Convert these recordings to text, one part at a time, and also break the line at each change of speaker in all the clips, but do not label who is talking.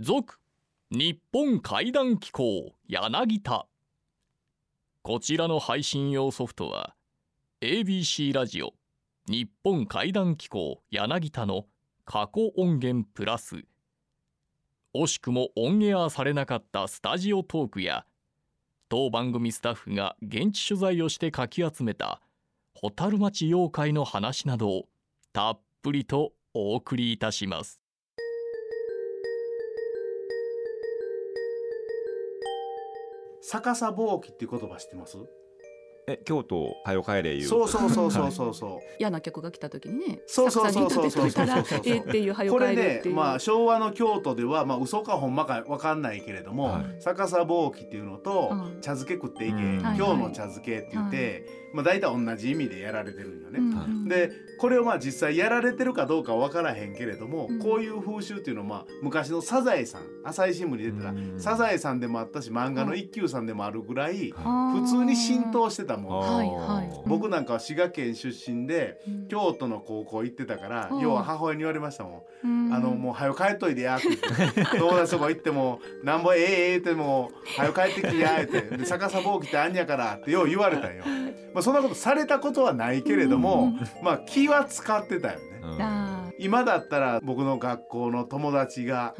続日本怪談機構柳田。こちらの配信用ソフトは ABC ラジオ日本怪談機構柳田の過去音源プラス。惜しくもオンエアされなかったスタジオトークや当番組スタッフが現地取材をしてかき集めた蛍町妖怪の話などをたっぷりとお送りいたします。
逆さぼうきっていう言葉知ってます？
え京都はよ帰れいう。
そうそうそうそうそうそう。
嫌な曲が来た時にね
そうそうそうそうそう
作さに立てといたらええっていうはよ
これ
帰るっていう。
ねまあ昭和の京都ではまあ嘘かほんまかわかんないけれども、
はい。
逆さぼうきっていうのと、
うん。
茶漬け食っていけ、
うん。
今日の茶漬けって言って、まあ大体同じ意味でやられてるんよね。
うん
でこれをまあ実際やられてるかどうかは分からへんけれども、
うん。
こういう風習っていうのはまあ昔のサザエさん朝日新聞に出てた、
うん。
サザエさんでもあったし漫画の一休さんでもあるぐらい、普通に浸透してたもん。僕なんかは滋賀県出身で
うん。
京都の高校行ってたから、
うん。
要は母親に言われましたもん。
うん。
あのもう早く帰っといてやって。言って友達とこ行っても なんぼええええっても早く帰ってきてやって。で逆さぼうきってあんやからってよう言われたんよ。まあそんなことされたことはないけれども、まあ気は使ってたよね。
うん。
あ
今だったら僕の学校の友達が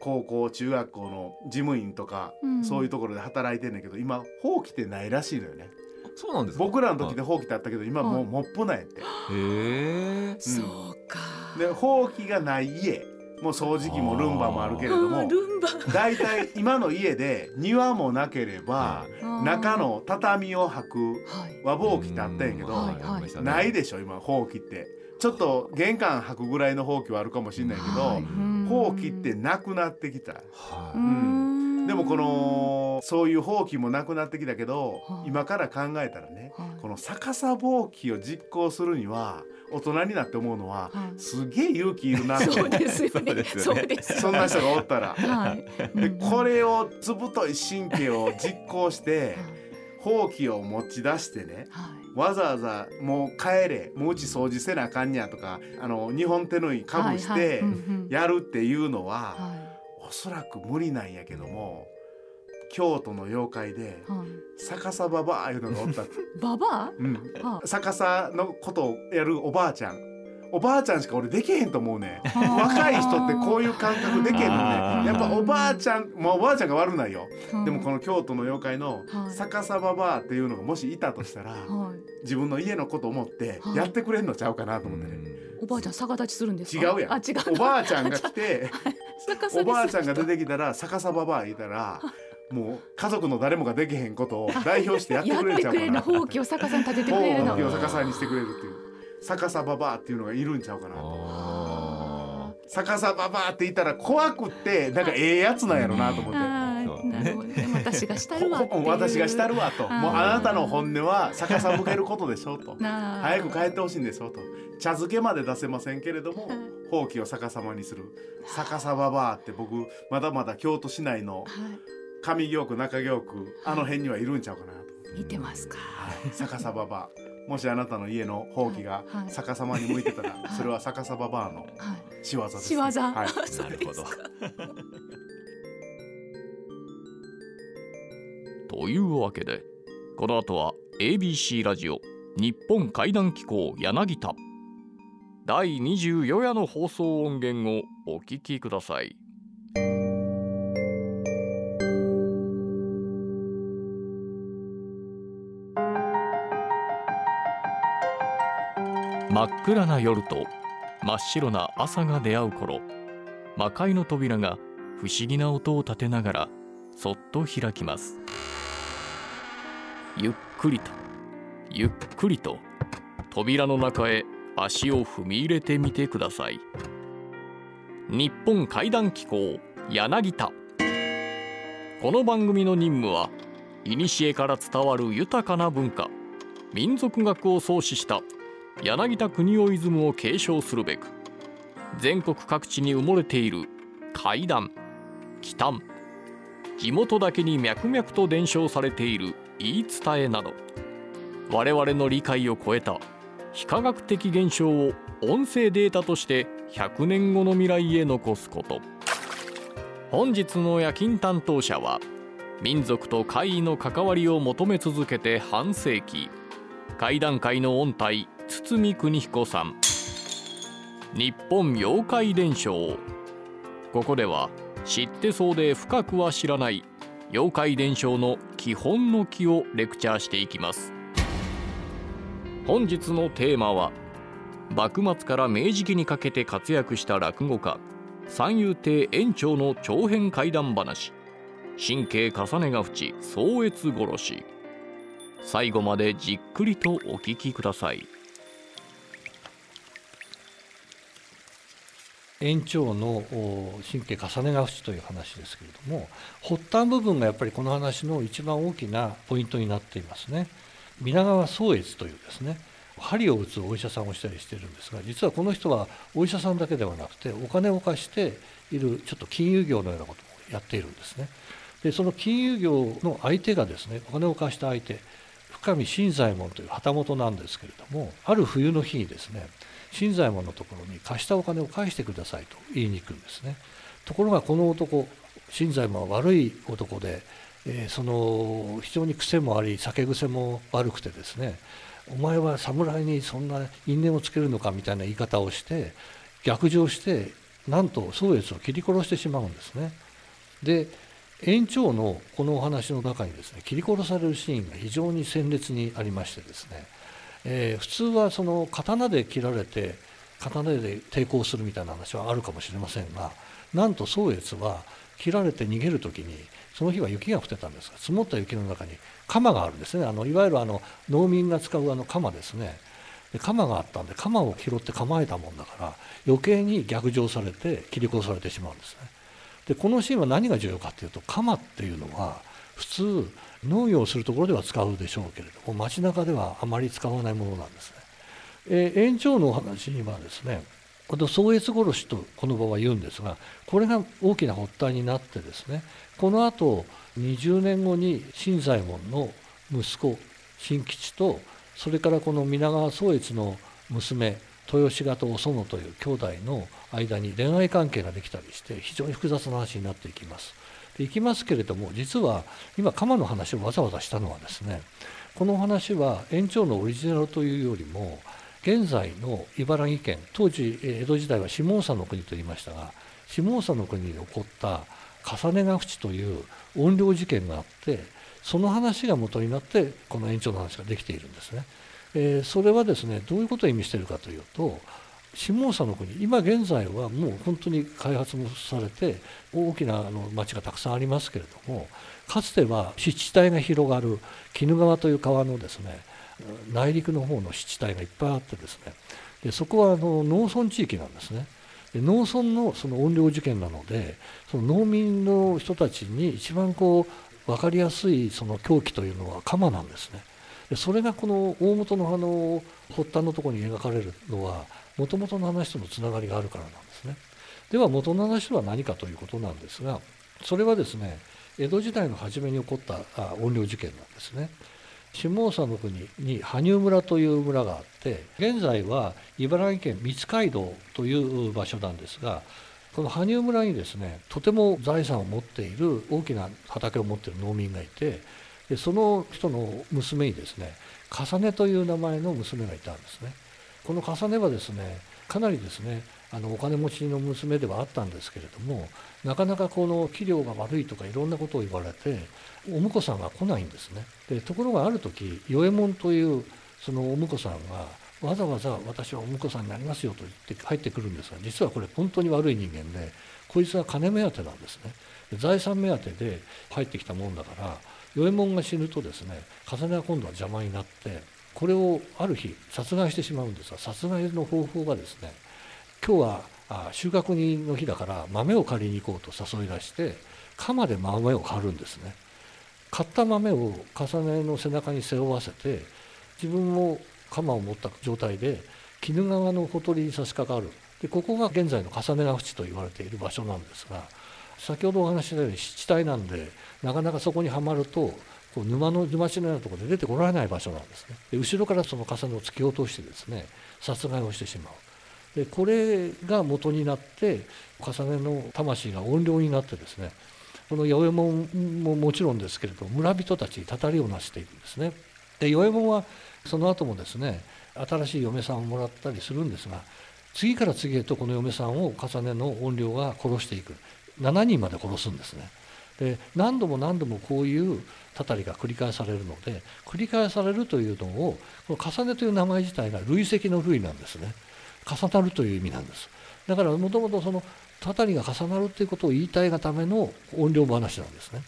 高校中学校の事務員とか、
うん。
そういうところで働いてんだけど今ほうきってないらしいのよね。
そうなんですか？
僕らの時でほうきってあったけど今も
はい。
うモップなんやって。
へえ
そうか。
でほうきがない家もう掃除機もルンバもあるけれど
あ
も
ールンバ。
大体今の家で庭もなければ 中の畳を履く
はい
和ぼうきってあったんやけど、ないでしょ今ほうきって。ちょっと玄関履くぐらいのほうきはあるかもしれないけど、
はい。
ほうきってなくなってきた。
は
う
うん。でもこのそういうほうきもなくなってきたけど、
はい。
今から考えたらね
はい。
この逆さぼうきを実行するには大人になって思うのは、
はい。
すげえ勇気いるな
そうですよ
そう
ね
ですよね。
そうです
そんな人がおったら。
はい。
でこれをずぶとい神経を実行してほうきを持ち出してね
はい。
わざわざもう帰れもううち掃除せなあかんにゃとかあの日本手縫いかぶしてやるっていうのは
は
おそらく無理なんやけども京都の妖怪で
いはい。
逆さばばあいうのがおった、
ババ
うん、
アは
逆さのことをやるおばあちゃん。おばあちゃんしか俺できへんと思うね若い人ってこういう感覚できへんのねやっぱおばあちゃんまあおばあちゃんが悪ないよ。
うん
でもこの京都の妖怪の
はい。
逆さばばあっていうのがもしいたとしたら
はい。
自分の家のこと思って
はい。
やってくれんのちゃうかなと思ってね。
おばあちゃん逆立ちするんですか？
違うやん。
あ違う。
おばあちゃんが来て おばあちゃんが出
て
てきたら逆さばばあいたらもう家族の誰もができへんことを代表してやってくれるんちゃうかな。
やってくれるのほうきを逆さに立ててくれるの。
ほうきを逆さにしてくれるっていう。逆さばばあっていうのがいるんちゃうかな
あ
逆さばばあって言ったら怖くってなんかええやつなんやろなと思って。
私がしたるわ
私がしたるわと。
はい
もうあなたの本音は逆さ向けることでしょと。
なあ
早く帰ってほしいんですよと。茶漬けまで出せませんけれども
はい
ほうきを逆さまにする。逆さばばあって僕まだまだ京都市内の
は
上京区中京区あの辺にはいるんちゃうかなと、
い見てますか。
はい、逆さばばあもしあなたの家のほうきが
はい。
逆さまに向いてたら
い。
それは逆さばばあの
はい
仕業です、
仕業、
はい、
なるほど
というわけでこの後は ABC ラジオ日本怪談機構柳田。第24夜の放送音源をお聞きください真っ暗な夜と真っ白な朝が出会う頃魔界の扉が不思議な音を立てながらそっと開きます。ゆっくりとゆっくりと扉の中へ足を踏み入れてみてください。日本怪談機構柳田。この番組の任務は古から伝わる豊かな文化民族学を創始した柳田国夫イズムを継承するべく全国各地に埋もれている怪談奇談地元だけに脈々と伝承されている言い伝えなど我々の理解を超えた非科学的現象を音声データとして100年後の未来へ残すこと。本日の夜勤担当者は民族と怪異の関わりを求め続けて半世紀怪談界の音体堤邦彦さん。日本妖怪伝承。ここでは知ってそうで深くは知らない妖怪伝承の基本の木をレクチャーしていきます。本日のテーマは幕末から明治期にかけて活躍した落語家三遊亭園長の長編怪談話。神経重ねが淵壮越殺し。最後までじっくりとお聞きください。
延長の神経重ねが淵という話ですけれども発端部分がやっぱりこの話の一番大きなポイントになっていますね。皆川宗越というですね針を打つお医者さんをしたりしてるんですが実はこの人はお医者さんだけではなくてお金を貸しているちょっと金融業のようなことをやっているんですね。でその金融業の相手がですねお金を貸した相手深見新左衛門という旗本なんですけれどもある冬の日にですね新左衛門のところに貸したお金を返してくださいと言いに行くんですねところがこの男新左衛門は悪い男で、えー、その非常に癖もあり酒癖も悪くてですねお前は侍にそんな因縁をつけるのかみたいな言い方をして逆上してなんと宗越を切り殺してしまうんですね。で延長のこのお話の中にですね切り殺されるシーンが非常に鮮烈にありましてですねえー、普通はその刀で切られて刀で抵抗するみたいな話はあるかもしれませんがなんと宗越は切られて逃げる時にその日は雪が降ってたんですが積もった雪の中に鎌があるんですね。あのいわゆるあの農民が使うあの鎌ですね。で鎌があったんで鎌を拾って構えたもんだから余計に逆上されて切り殺されてしまうんですね。でこのシーンは何が重要かっていうと鎌っていうのは普通農業をするところでは使うでしょうけれども街中ではあまり使わないものなんですね。えー、延長のお話にはですねこの宗越殺しとこの場は言うんですがこれが大きな発端になってですねこのあと20年後に新左衛門の息子新吉とそれからこの皆川宗越の娘豊志賀とお園という兄弟の間に恋愛関係ができたりして非常に複雑な話になっていきます。いきますけれども実は今鎌の話をわざわざしたのはですねこの話は延長のオリジナルというよりも現在の茨城県当時江戸時代は下総の国と言いましたが下総の国で起こった重ねが淵という怨霊事件があってその話が元になってこの延長の話ができているんですね。えー、それはですねどういうことを意味しているかというと下総の国今現在はもう本当に開発もされて大きなあの町がたくさんありますけれどもかつては湿地帯が広がる鬼怒川という川のですね内陸の方の湿地帯がいっぱいあってですねでそこはあの農村地域なんですね。で農村のその怨霊事件なのでその農民の人たちに一番こう分かりやすいその狂気というのは鎌なんですね。でそれがこの大元のあの発端のところに描かれるのはもともとの話とのつながりがあるからなんですね。では元の話とは何かということなんですがそれはですね江戸時代の初めに起こった怨霊事件なんですね。下総の国に羽生村という村があって現在は茨城県三街道という場所なんですがこの羽生村にですねとても財産を持っている大きな畑を持っている農民がいてでその人の娘にですね重ねという名前の娘がいたんですね。この重ねはですねかなりですねあのお金持ちの娘ではあったんですけれどもなかなかこの器量が悪いとかいろんなことを言われてお婿さんが来ないんですね。でところがある時与右衛門というそのお婿さんがわざわざ私はお婿さんになりますよと言って入ってくるんですが実はこれ本当に悪い人間でこいつは金目当てなんですね。財産目当てで入ってきたもんだから与右衛門が死ぬとですね重ねは今度は邪魔になってこれをある日殺害してしまうんですが殺害の方法がですね今日は収穫人の日だから豆を借りに行こうと誘い出して鎌で豆を刈るんですね。買った豆を重ねの背中に背負わせて自分も鎌を持った状態で鬼怒川のほとりに差し掛かる。でここが現在の重ね川淵と言われている場所なんですが先ほどお話ししたように湿地帯なんでなかなかそこにはまるとこう沼の沼地のようなところで出てこられない場所なんですねで後ろからその重ねを突き落としてですね殺害をしてしまうでこれが元になって重ねの魂が怨霊になってですねこの八右衛門ももちろんですけれど村人たちにたたりをなしていくんですね。で八右衛門はその後もですね新しい嫁さんをもらったりするんですが次から次へとこの嫁さんを重ねの怨霊が殺していく7人まで殺すんですね。で何度も何度もこういうたたりが繰り返されるので繰り返されるというのをこの重ねという名前自体が累積の類なんですね。重なるという意味なんです。だからもともとそのたたりが重なるということを言いたいがための音量話なんですね。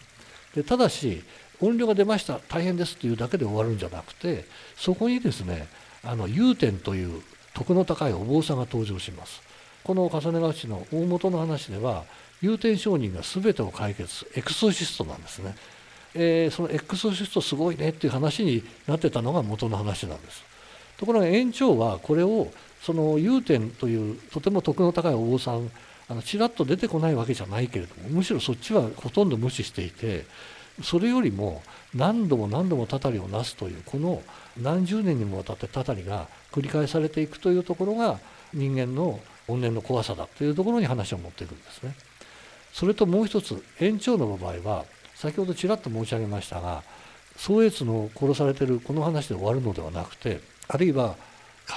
でただし音量が出ました大変ですというだけで終わるんじゃなくてそこにですねあの融点という徳の高いお坊さんが登場します。この重ねがちの大元の話では有点商人が全てを解決エクソシストなんですね、えー、そのエクソシストすごいねっていう話になってたのが元の話なんですところが園長はこれをその有点というとても徳の高いお坊さんあのちらっと出てこないわけじゃないけれどもむしろそっちはほとんど無視していてそれよりも何度も何度もたたりをなすというこの何十年にもわたってたたりが繰り返されていくというところが人間の怨念の怖さだというところに話を持っていくんですね。それともう一つ延長の場合は先ほどちらっと申し上げましたが宗越の殺されてるこの話で終わるのではなくてあるいは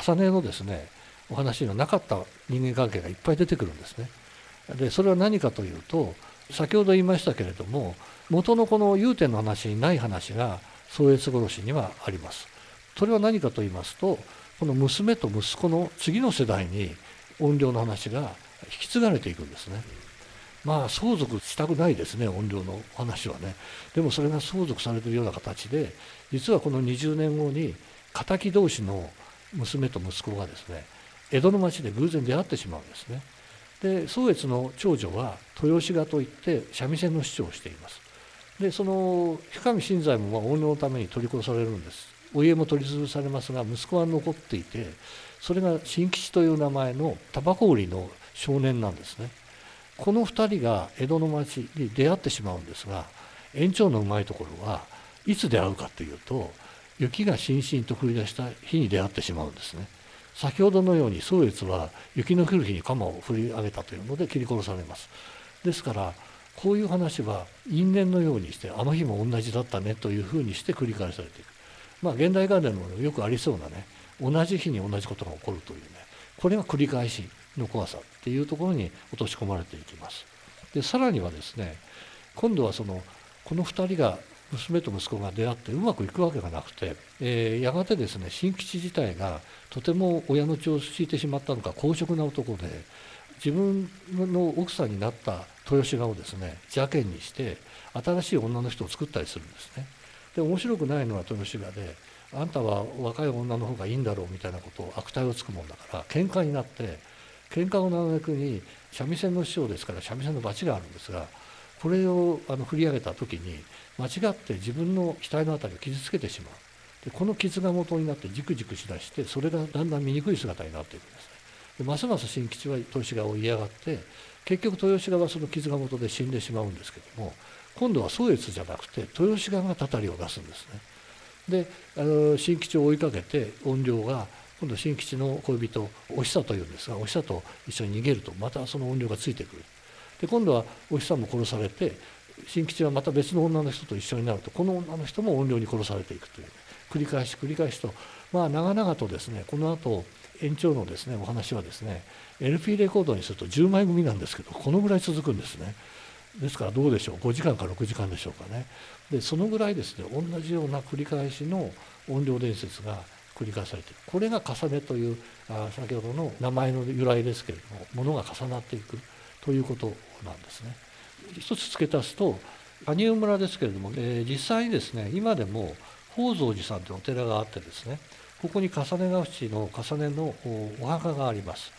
重ねのですねお話にはなかった人間関係がいっぱい出てくるんですね。でそれは何かというと先ほど言いましたけれども元のこの融点の話にない話が宗越殺しにはあります。それは何かと言いますとこの娘と息子の次の世代に怨霊の話が引き継がれていくんですね。まあ相続したくないですね怨霊の話はね。でもそれが相続されているような形で実はこの20年後に敵同士の娘と息子がですね江戸の町で偶然出会ってしまうんですね。で宗越の長女は豊志賀といって三味線の市長をしています。でその深見新左衛門は怨霊のために取り殺されるんです。お家も取り潰されますが息子は残っていてそれが新吉という名前のタバコ売りの少年なんですね。この2人が江戸の町に出会ってしまうんですが園長のうまいところはいつ出会うかというと雪がしんしんと降り出した日に出会ってしまうんですね。先ほどのように宗越は雪の降る日に鎌を振り上げたというので切り殺されます。ですからこういう話は因縁のようにしてあの日も同じだったねというふうにして繰り返されていく。まあ現代ガーデンのよくありそうなね同じ日に同じことが起こるというねこれが繰り返し。の怖さっていうところに落とし込まれていきますでさらにはですね今度はそのこの2人が娘と息子が出会ってうまくいくわけがなくて、えー、やがてですね新吉自体がとても親の血を引いてしまったのか公職な男で自分の奥さんになった豊志賀をですね邪険にして新しい女の人を作ったりするんですね。で面白くないのは豊志賀であんたは若い女の方がいいんだろうみたいなことを悪態をつくもんだから喧嘩になって喧嘩を長くに三味線の師匠ですから三味線の罰があるんですがこれをあの振り上げた時に間違って自分の額の辺りを傷つけてしまう。でこの傷が元になってじくじくしだしてそれがだんだん醜い姿になっていくんですね。でますます新吉は豊志賀を嫌がって結局豊志賀はその傷が元で死んでしまうんですけども今度は宗越じゃなくて豊志賀がたたりを出すんですね。であの新吉を追いかけて怨霊が今度新吉の恋人お久というんですがお久と一緒に逃げるとまたその怨霊がついてくる。で今度はお久も殺されて新吉はまた別の女の人と一緒になるとこの女の人も怨霊に殺されていくという、繰り返し繰り返しとまあ長々とですねこの後延長のですねお話はですね LP レコードにすると10枚組なんですけどこのぐらい続くんですね。ですからどうでしょう5時間か6時間でしょうかね。でそのぐらいですね同じような繰り返しの怨霊伝説が繰り返されているこれが重ねというあ先ほどの名前の由来ですけれどもものが重なっていくということなんですね。一つ付け足すと羽生村ですけれども、えー、実際にですね今でも宝蔵寺さんというお寺があってですねここに重ねが淵の重ねのお墓があります。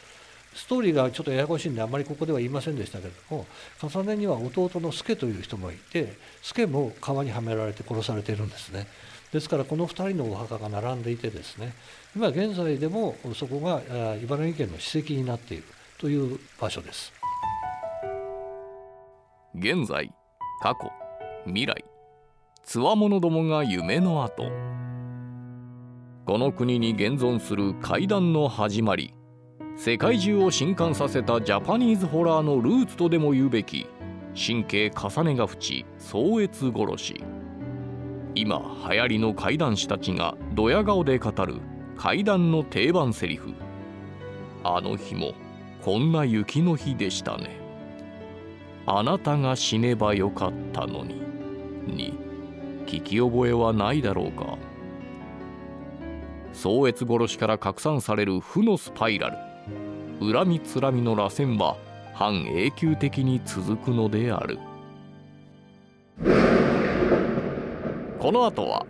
ストーリーがちょっとややこしいんであまりここでは言いませんでしたけれども重ねには弟の助という人もいて助も川にはめられて殺されているんですね。ですからこの2人のお墓が並んでいてですね今現在でもそこが茨城県の史跡になっているという場所です。
現在過去未来つわものどもが夢の後。この国に現存する怪談の始まり世界中を震撼させたジャパニーズホラーのルーツとでも言うべき神経重ねが淵壮越殺し。今流行りの怪談師たちがドヤ顔で語る怪談の定番セリフ。あの日もこんな雪の日でしたね。あなたが死ねばよかったのにに聞き覚えはないだろうか。壮越殺しから拡散される負のスパイラル。恨みつらみの螺旋は半永久的に続くのである。この後は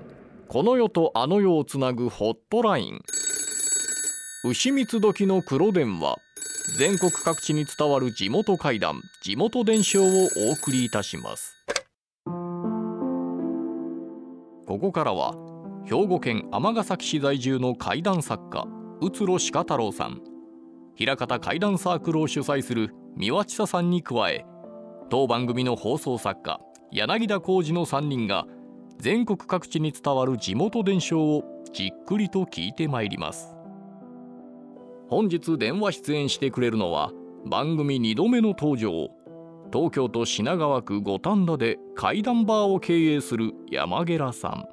この世とあの世をつなぐホットライン。牛蜜時の黒電話。全国各地に伝わる地元怪談。地元伝承をお送りいたします。ここからは兵庫県尼崎市在住の怪談作家宇津呂鹿太郎さん。平方怪談サークルを主催する三輪千佐さんに加え当番組の放送作家柳田浩二の3人が全国各地に伝わる地元伝承をじっくりと聞いてまいります。本日電話出演してくれるのは番組2度目の登場東京都品川区五反田で怪談バーを経営する山寺さん。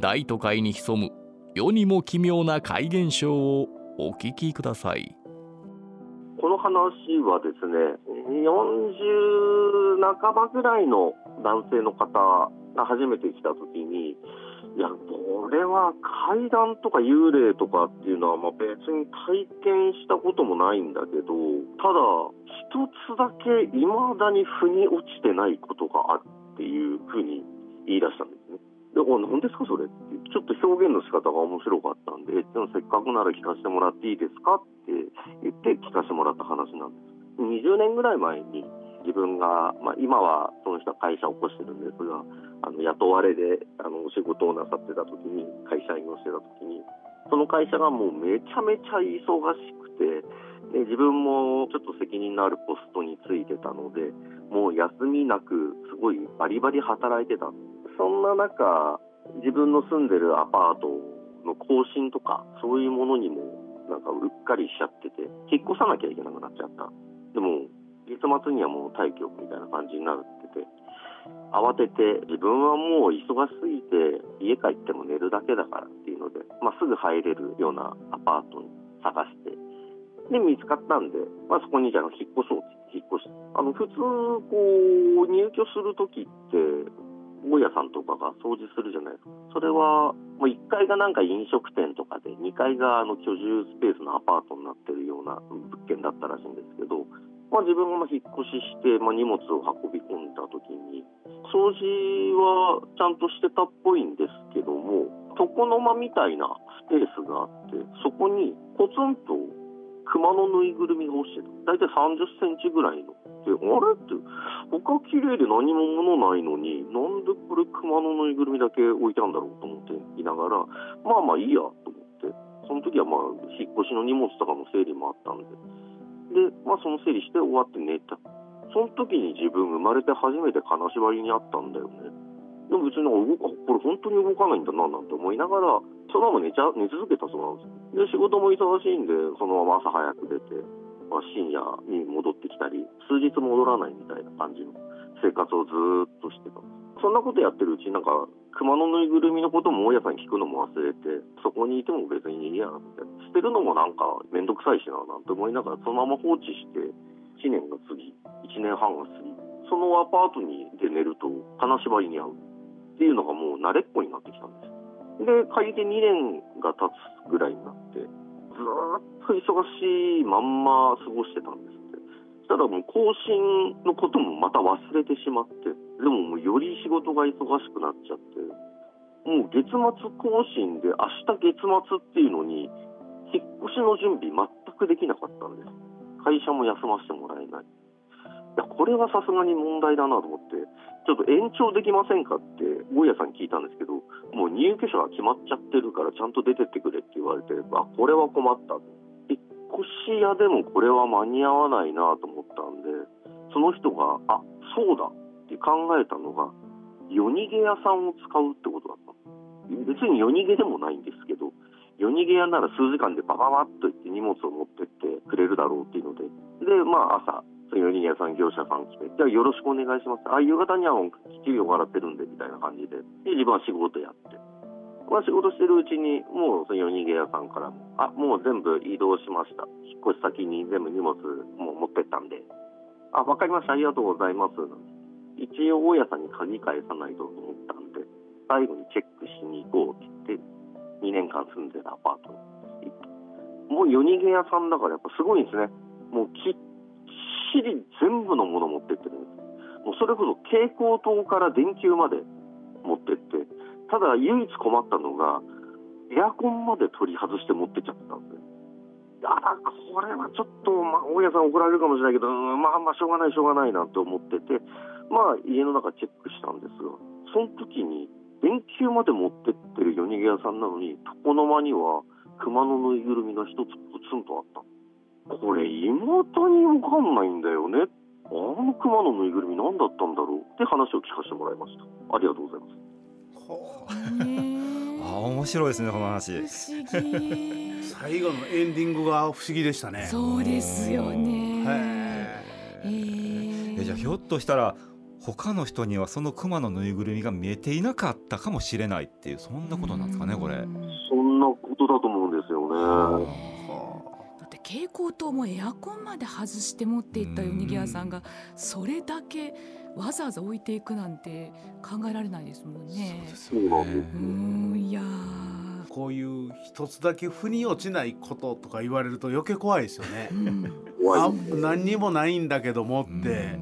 大都会に潜む世にも奇妙な怪現象をお聞きください。
この話はですね40半ばぐらいの男性の方初めて来た時にいやこれは怪談とか幽霊とかっていうのはまあ別に体験したこともないんだけどただ一つだけ未だに腑に落ちてないことがあるっていうふうに言い出したんですね。で、お何ですかそれってちょっと表現の仕方が面白かったんで、でせっかくなら聞かせてもらっていいですかって言って聞かせてもらった話なんです。20年ぐらい前に自分が、まあ、今はその人は会社を起こしてるんでそれはあの雇われであのお仕事をなさってた時に会社員をしてた時にその会社がもうめちゃめちゃ忙しくてで自分もちょっと責任のあるポストについてたのでもう休みなくすごいバリバリ働いてた。そんな中自分の住んでるアパートの更新とかそういうものにもなんかうっかりしちゃってて引っ越さなきゃいけなくなっちゃった。でも月末にはもう退去みたいな感じになってて慌てて自分はもう忙しすぎて家帰っても寝るだけだからっていうので、まあ、すぐ入れるようなアパートに探してで見つかったんで、まあ、そこにじゃあ引っ越そうって引っ越しあの普通こう入居する時って大家さんとかが掃除するじゃないですか。それはもう1階がなんか飲食店とかで2階があの居住スペースのアパートになってるような物件だったらしいんですけどまあ、自分が引っ越しして、まあ、荷物を運び込んだ時に掃除はちゃんとしてたっぽいんですけども床の間みたいなスペースがあってそこにポツンと熊のぬいぐるみが落ちてた。大体3 0センチぐらいの。であれ？って他綺麗で何も物ないのになんでこれ熊のぬいぐるみだけ置いてあるんだろうと思っていながらまあまあいいやと思って。その時はまあ引っ越しの荷物とかの整理もあったんで。で、まあ、その整理して終わって寝た。その時に自分生まれて初めて金縛りにあったんだよね。でも別に動か、これ本当に動かないんだななんて思いながら、そのまま寝ちゃ寝続けたそうなんですよ。で、仕事も忙しいんで、そのまま朝早く出て、まあ、深夜に戻ってきたり、数日戻らないみたいな感じの生活をずっとしてた。そんなことやってるうちになんか熊のぬいぐるみのことも大家さんに聞くのも忘れてそこにいても別にいいやみたいな捨てるのもなんか面倒くさいしななんて思いながらそのまま放置して1年が過ぎ1年半が過ぎそのアパートにで寝ると金縛りに合うっていうのがもう慣れっこになってきたんです。で借りて2年が経つぐらいになってずっと忙しいまんま過ごしてたんですって。そしただもう更新のこともまた忘れてしまって。でももうより仕事が忙しくなっちゃってもう月末更新で明日月末っていうのに引っ越しの準備全くできなかったんです。会社も休ませてもらえない。いやこれはさすがに問題だなと思ってちょっと延長できませんかって大家さんに聞いたんですけどもう入居者が決まっちゃってるからちゃんと出てってくれって言われてあこれは困った。引っ越し屋でもこれは間に合わないなと思ったんでその人があそうだ。って考えたのが夜逃げ屋さんを使うってことだった別に夜逃げでもないんですけど夜逃げ屋なら数時間でバババッと行って荷物を持ってってくれるだろうっていうのででまあ朝その夜逃げ屋さん業者さん来てじゃあよろしくお願いしますあ夕方にはもうきっちり終わらってるんでみたいな感じでで自分は仕事やって。まあ、仕事してるうちに、もうその夜逃げ屋さんからも、あ、もう全部移動しました。引っ越し先に全部荷物もう持ってったんで、あ、わかりました。ありがとうございます。一応、大家さんに鍵返さないとと思ったんで、最後にチェックしに行こうって言って、2年間住んでたアパートに行って。もう夜逃げ屋さんだからやっぱすごいんですね。もうきっちり全部のもの持ってってるんです。もうそれこそ蛍光灯から電球まで持ってって、ただ唯一困ったのが、エアコンまで取り外して持ってっちゃったんです。あら、これはちょっと、まあ、大家さん怒られるかもしれないけど、うんまあまあ、しょうがない、しょうがないなって思ってて、まあ、家の中チェックしたんですが、その時に、電球まで持ってってる夜逃げ屋さんなのに、床の間には、熊のぬいぐるみが一つポツンとあった。これ、妹にわかんないんだよね。あの熊のぬいぐるみ何だったんだろうって話を聞かせてもらいました。ありがとうございます。
ほ
あ面白いですねこの話
不思議
う 最後のエンディングが不思議でしたね
そうですよね
へ
えー
えじゃあひょっとしたら他の人にはその熊のぬいぐるみが見えていなかったかもしれないっていうそんなことなんですかねこれ。
そんなことだと思うんですよね。
だって蛍光灯もエアコンまで外して持っていった夜逃げ屋さんがそれだけわざわざ置いていくなんて考えられないですもんね。
そうなんです。
うーんいやー
こういう一つだけ腑に落ちないこととか言われると余計怖いですよね
う。ん
あ何にもないんだけども
うん
って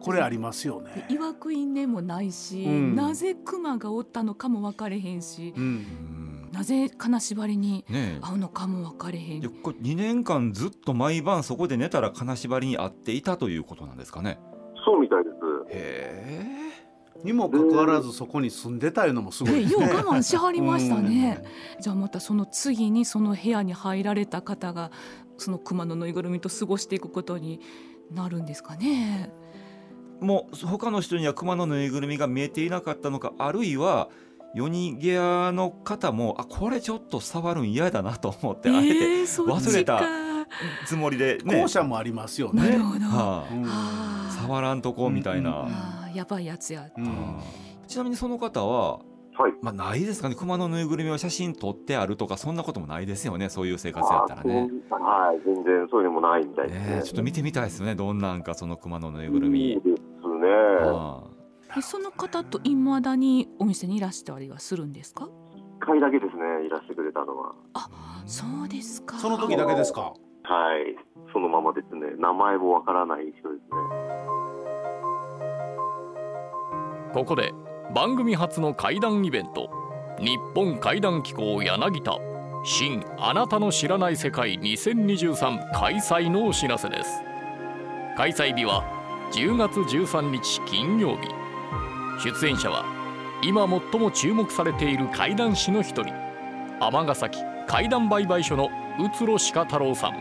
これありますよ
で
ね。
曰く因縁もないし、
うん
なぜクマがおったのかも分かれへんし
う、ん
うん
なぜ金縛りに
ね
会うのかも分かれへん
えでこれ2年間ずっと毎晩そこで寝たら金縛りに遭っていたということなんですかね。
そうみたいです。
へ
にもかかわらずそこに住んでたいうのもすごい
ね、
ですね。
よう我慢しはりましたね。じゃあまたその次にその部屋に入られた方がその熊のぬいぐるみと過ごしていくことになるんですかね。
えもう他の人には熊のぬいぐるみが見えていなかったのかあるいは夜逃げ屋の方もあこれちょっと触るん嫌だなと思ってあえて
えーそっちか
忘れたつもりでね
後、者もありますよね。
触らんとこみたいな。
うんうん
あーやばいやつや。
うん
はあちなみにその方は、
はい。
まあ、ないですかね熊のぬいぐるみを写真撮ってあるとかそんなこともないですよねそういう生活やったらね。
はい、全然そういうのもないみたいですね。
ねえちょっと見てみたいですよねどんなんかその熊のぬいぐるみ。
ね。
はあ
でその方といまだにお店にいらしたりはするんですか？
一回だけですね、いらしてくれたのは。
そうですか。
その時だけですか？
はい。そのままですね。名前もわからない人ですね。
ここで番組初の怪談イベント日本怪談機構柳田新あなたの知らない世界2023開催のお知らせです開催日は10月13日金曜日。出演者は今最も注目されている怪談師の一人尼崎怪談売買所の宇津呂鹿太郎さん。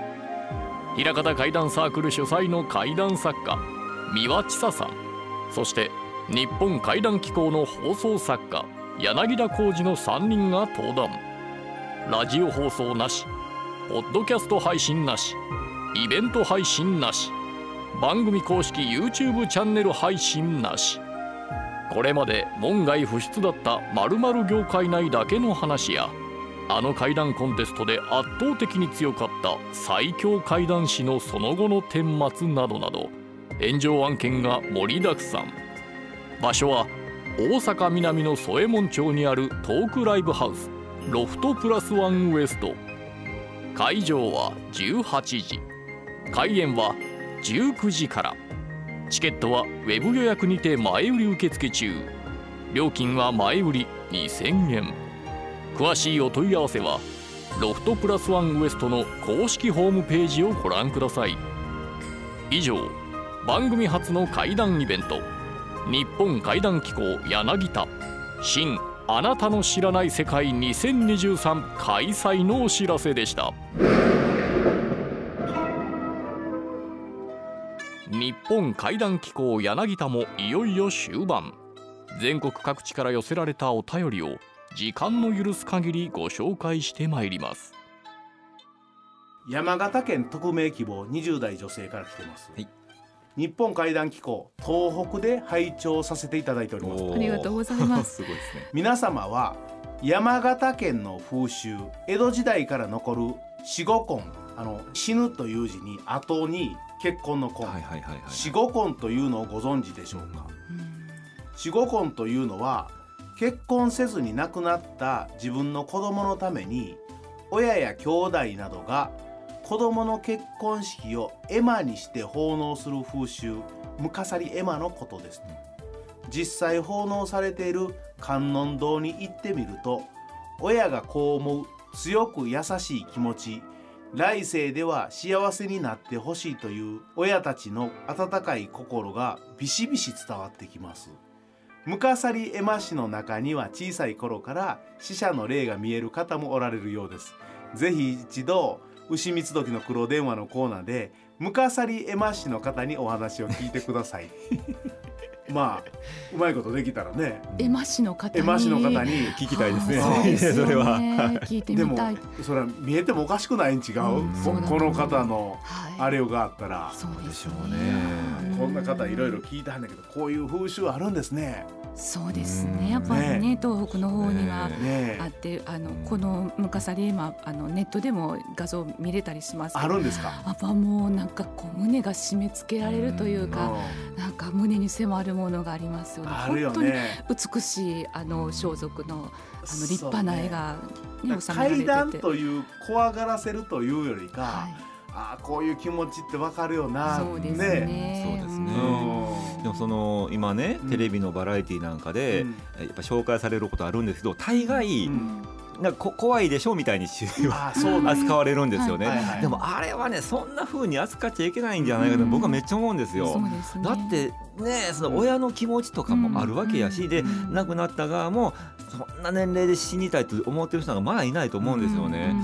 平方怪談サークル主催の怪談作家三輪千佐さん。そして日本怪談機構の放送作家柳田浩二の3人が登壇。ラジオ放送なしポッドキャスト配信なしイベント配信なし。番組公式 YouTube チャンネル配信なし。これまで門外不出だった〇〇業界内だけの話やあの怪談コンテストで圧倒的に強かった最強怪談師のその後の顛末などなど炎上案件が盛りだくさん。場所は大阪南の添右衛門町にあるトークライブハウスロフトプラスワンウエスト。会場は18時。開演は19時から。チケットはウェブ予約にて前売り受付中。料金は前売り2000円。詳しいお問い合わせはロフトプラスワンウエストの公式ホームページをご覧ください。以上番組初の怪談イベント日本怪談機構柳田新あなたの知らない世界2023開催のお知らせでした。日本怪談機構柳田もいよいよ終盤。全国各地から寄せられたお便りを時間の許す限りご紹介してまいります。
山形県匿名希望20代女性から来てます、
はい。
日本会談機構東北で拝聴させていただいております。
ありがとうございます。
すごいですね。
皆様は山形県の風習江戸時代から残る死後婚あの死ぬという字に後に結婚の婚、死後婚というのをご存知でしょうか？死後婚というのは結婚せずに亡くなった自分の子供のために親や兄弟などが子供の結婚式を絵馬にして奉納する風習むかさり絵馬のことです。実際奉納されている観音堂に行ってみると親がこう思う強く優しい気持ち来世では幸せになってほしいという親たちの温かい心がビシビシ伝わってきます。ムカサリ絵馬師の中には小さい頃から死者の霊が見える方もおられるようです。ぜひ一度牛三つ時の黒電話のコーナーでムカサリ絵馬師の方にお話を聞いてください。まあうまいことできたらね。
絵馬師の方に。
絵馬師の方に
聞きたいですね。
あー そうですよね。
それは
聞いて
でも
みたい。
それは見えてもおかしくないん違う、
うん
この方の
はい。
あれがあったら、
そうで
しょうね。
うん
こんな方いろいろ聞いたんだけどこういう風習あるんですね。
そうです
うん。
ねやっぱりね
ね。
東北の方には
ね。
ね。え
あってあの
うん。
このムカサリ今あのネットでも画像見れたりしますけど。
あるんですか？
やっぱもうなんかこう胸が締め付けられるというか、
う
なんか胸に迫るものがありますよね。
んあるよ
本当に
ね。
美しいあの装束のあの立派な絵が、
ね
ね収められてて。
階段という怖がらせるというよりか、
はい、
ああこういう気持ちってわかるよな。
そうですね。
そうですね
うん
でもその今ね
うん
テレビのバラエティなんかで、
うん
やっぱ紹介されることあるんですけど大概、
うん
なんかこ怖いでしょみたいに。扱われるんですよね、
はいはい
でもあれはねそんな風に扱っちゃいけないんじゃないかと僕はめっちゃ思うんですよ。
そうですね。
だってねその親の気持ちとかもあるわけやし、で亡くなった側もそんな年齢で死にたいと思ってる人がまあいないと思うんですよね。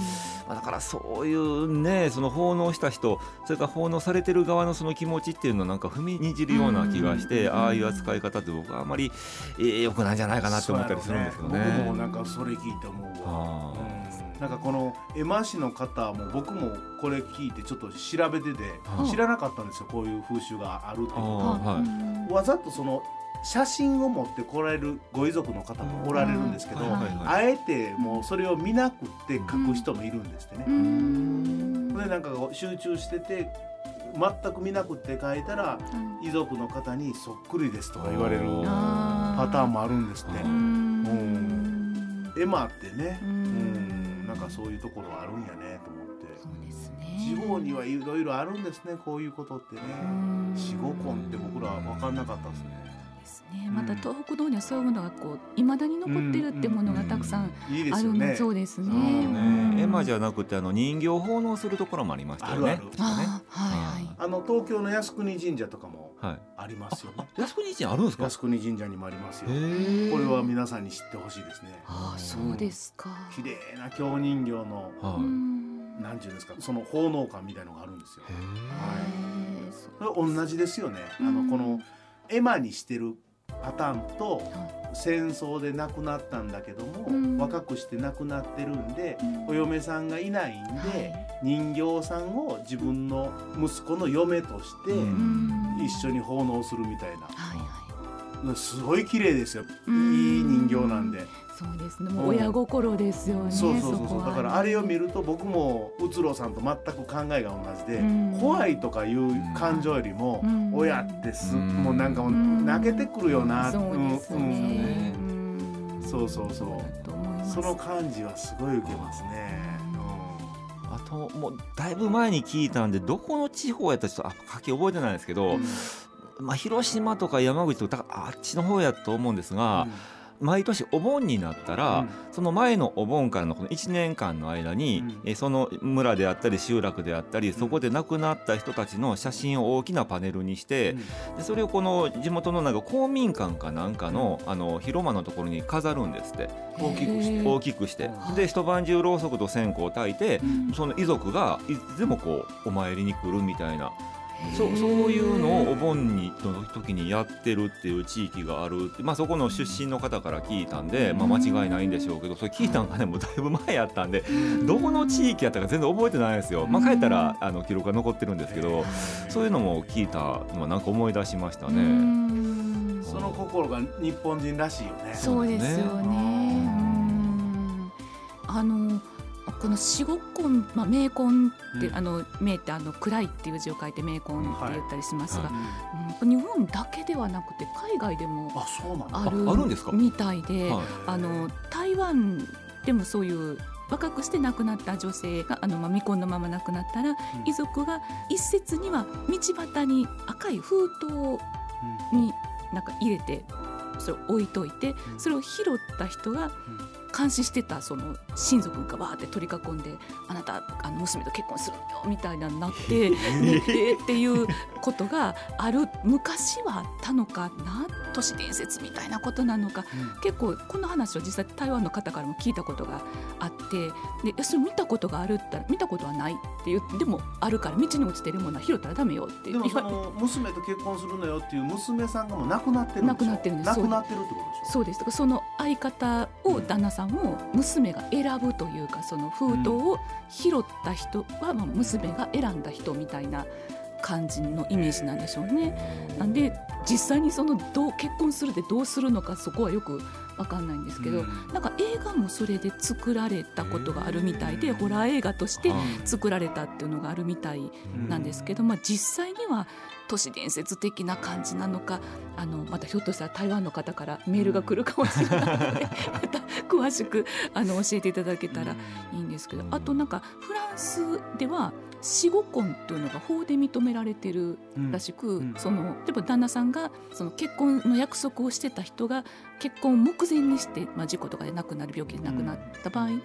まあだからそういうねその奉納した人それから奉納されてる側のその気持ちっていうのをなんか踏みにじるような気がして、
うん。
ああいう扱い方って僕はあんまり、えー、よくないんじゃないかなって思ったりするんですけどね。
そうやろう僕もなんかそれ聞いて思うわ。うんなんかこの絵馬師の方も僕もこれ聞いてちょっと調べてて
はい。
知らなかったんですよこういう風習があるっていうの
は。
わざとその写真を持ってこられるご遺族の方もおられるんですけど、あえてもうそれを見なくって書く人もいるんですってね。
う。ん。
でなんか集中してて全く見なくって書いたら遺族の方にそっくりですとか言われる
あ
パターンもあるんですって。
う。
うん。
絵馬ってね、
う
うんん、なんかそういうところあるんやねと思って。
そうですね。
地方にはいろいろあるんですねこういうことってね
うん
死後婚って僕ら分かんなかったですね
ね。また東北道にはそういうものがこう未だに残ってるってものがたくさんあるの、そうですね。
絵馬じ
ゃ。
ゃなくてあの人形を奉納するところもありましたよね。
あるある。
ああはいはい。
あの東京の靖国神社とかも
はい。
ありますよ。ね
靖国神社あるんですか？
靖国神社にもありますよ。これは皆さんに知ってほしいですね。
ああそうですか。
綺麗な京人形の
はい。
うん。
なんていうんですかその奉納感みたいのがあるんですよ。
へ
へえそう
それ同じですよね。あ
うん。
のこの絵馬にしてるパターンと戦争で亡くなったんだけども、
うん。
若くして亡くなってるんで、
うん。
お嫁さんがいないんで、
はい。
人形さんを自分の息子の嫁として
うん。
一緒に奉納するみたいな、
はいは
すごい綺麗ですよ、
うん。
いい人形なんで、
い。そうですね。もう親心ですよね。
そうそうそう。そう
こは
だからあれを見ると僕もうつろさんと全く考えが同じで、
うん。
怖いとかいう感情よりも、
うん。
親ってす、
うん。
もうなんか泣けてくるよな、
そうです
うん。
ね。
うん。
うん。
そうそうそう。その感じはすごい受けますね。
あともうだいぶ前に聞いたんでどこの地方やったらちょっとあ書き覚えてないですけど、まあ、広島とか山口とかあっちの方やと思うんですが、毎年お盆になったら、
うん。
その前のお盆からのこの1年間の間に、
うん。
えその村であったり集落であったりそこで亡くなった人たちの写真を大きなパネルにして、でそれをこの地元のなんか公民館かなんかのあの広間のところに飾るんですって。
大きくして
大きくして。
うん。
で一晩中ろうそくと線香を焚いて
うん。
その遺族がいつでもこうお参りに来るみたいなそうそういうのをお盆にの時にやってるっていう地域があるって、まあ、そこの出身の方から聞いたんで、まあ、間違いないんでしょうけどそれ聞いたんがねもうだいぶ前やったんでどこの地域やったか全然覚えてないですよ、まあ、帰ったらあの記録が残ってるんですけどそういうのも聞いたのはなんか思い出しましたね。
その心が日本人らしいよね。
そうですよね。あのこの四五根、まあ、名根って、うん、あの名ってあの暗いっていう字を書いて名根って言ったりしますが、はいうん、日本だけではなくて海外でもあるみたいで、はい、あの台湾でもそういう若くして亡くなった女性があの、まあ、未婚のまま亡くなったら、うん、遺族が一説には道端に赤い封筒になんか入れてそれを置いといてそれを拾った人が監視してたその親族がわーって取り囲んであなたあの娘と結婚するよみたいなになって えっていうことがある。昔はあったのかな？都市伝説みたいなことなのか、うん、結構この話を実際台湾の方からも聞いたことがあってでそれ見たことがあるって見たことはないって言ってでもあるから道に落ちてるものは拾ったらダメよって。
でもその娘と結婚するのよっていう娘さんがもう亡くなってる亡くなってるんです。亡くなってるってことでしょ？
そうです。その相方を旦那さんを娘が選選ぶというかその封筒を拾った人はまあ娘が選んだ人みたいな感じのイメージなんでしょうね。なんで実際にそのどう結婚するでどうするのかそこはよくわかんないんですけど、なんか映画もそれで作られたことがあるみたいで、ホラー映画として作られたっていうのがあるみたいなんですけど、まあ、実際には都市伝説的な感じなのかあのまたひょっとしたら台湾の方からメールが来るかもしれないので また詳しくあの教えていただけたらいいんですけどあとなんかフランスでは死後婚というのが法で認められてるらしく、うんうん、その例えば旦那さんがその結婚の約束をしてた人が結婚を目前にして、まあ、事故とかで亡くなる病気で亡くなった場合に、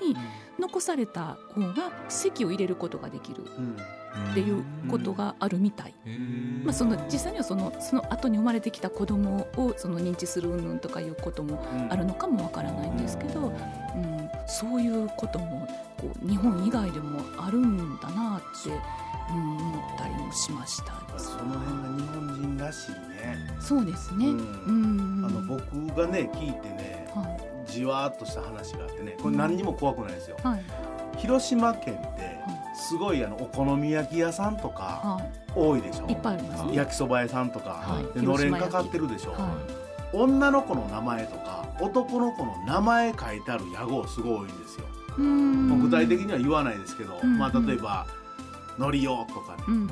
残された方が籍を入れることができる。っていうことがあるみたい、まあ、その実際にはそのその後に生まれてきた子供をその認知する云々とかいうこともあるのかもわからないんですけど、うん、そういうこともこう日本以外でもあるんだなって、うん、思ったりもしました。
その辺が日本人らしいね。
そうですね、うん、
あの僕がね聞いてね、はい、じわっとした話があってねこれ何にも怖くないですよ、はい、広島県ってすごいあのお好み焼き屋さんとか多いでしょ、
いっぱいあります、ね、
焼きそば屋さんとか、はい、のれんかかってるでしょ、はい、女の子の名前とか男の子の名前書いてある屋号すごい多いんですよ。具体的には言わないですけど、まあ例えば「のりよ」とかね、うんうん、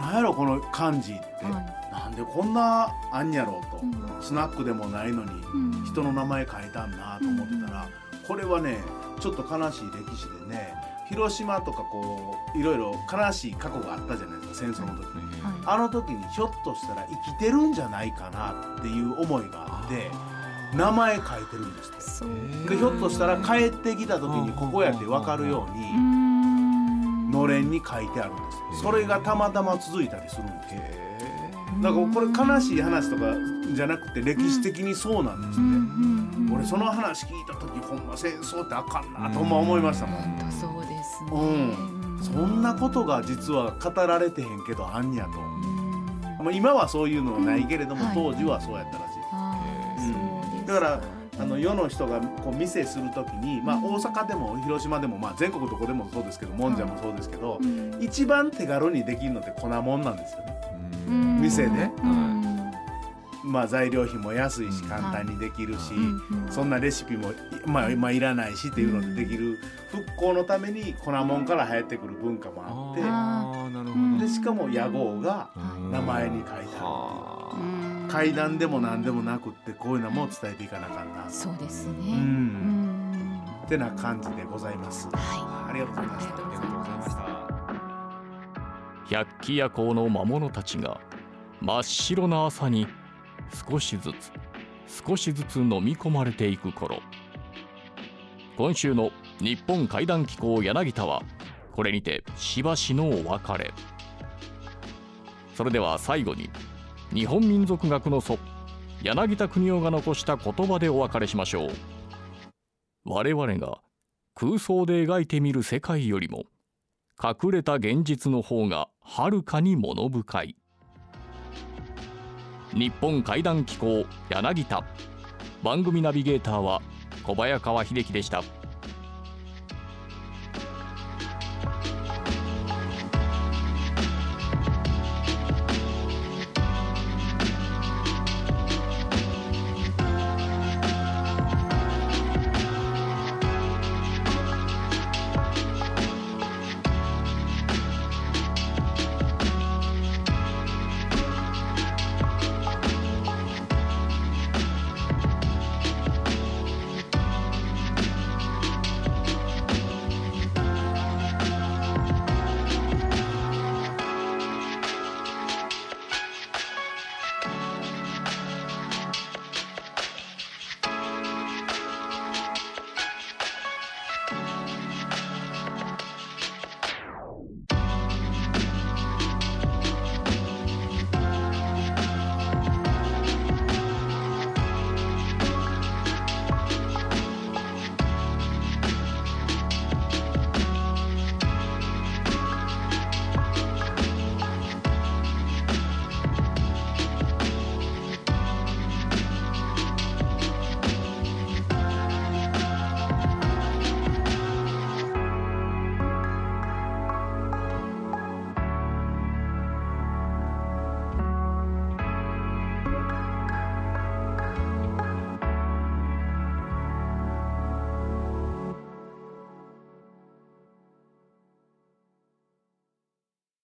なんやろこの漢字って、はい、なんでこんなあんやろうと、うん、スナックでもないのに人の名前書いたんなと思ってたら、これはねちょっと悲しい歴史でね広島とかこういろいろ悲しい過去があったじゃないですか戦争の時に、はい、あの時にひょっとしたら生きてるんじゃないかなっていう思いがあって。名前書いてるんですって。でひょっとしたら帰ってきた時にここやって分かるようにのれんに書いてあるんですそれがたまたま続いたりするんですだからこれ悲しい話とかじゃなくて歴史的にそうなんですって俺その話聞いた時ほんま戦争ってあかんなと思いましたもん
ね、
うん、そんなことが実は語られてへんけどあんやと。今はそういうのはないけれども当時はそうやったらしい。だからあの世の人がこう店する時に、まあ、大阪でも広島でも、まあ、全国どこでもそうですけどもんじゃもそうですけど、一番手軽にできるのって粉もんなんですよね。店で、まあ、材料費も安いし簡単にできるし、そんなレシピも、まあ、まあいらないしっていうのでできる復興のために粉もんから流行ってくる文化もあってでしかも屋号が名前に書いてある。階段でも何でもなくってこういうのも伝えていかなあかんな
そうですね。うん。
ってな感じでございます。はい。ありがとうございました。ありがとうございました。
百鬼夜行の魔物たちが真っ白な朝に少しずつ少しずつ飲み込まれていく頃。今週の日本怪談機構柳田はこれにてしばしのお別れ。それでは最後に日本民族学の祖柳田国夫が残した言葉でお別れしましょう。我々が空想で描いてみる世界よりも隠れた現実の方がはるかに物深い。日本怪談機構柳田番組ナビゲーターは小早川秀樹でした。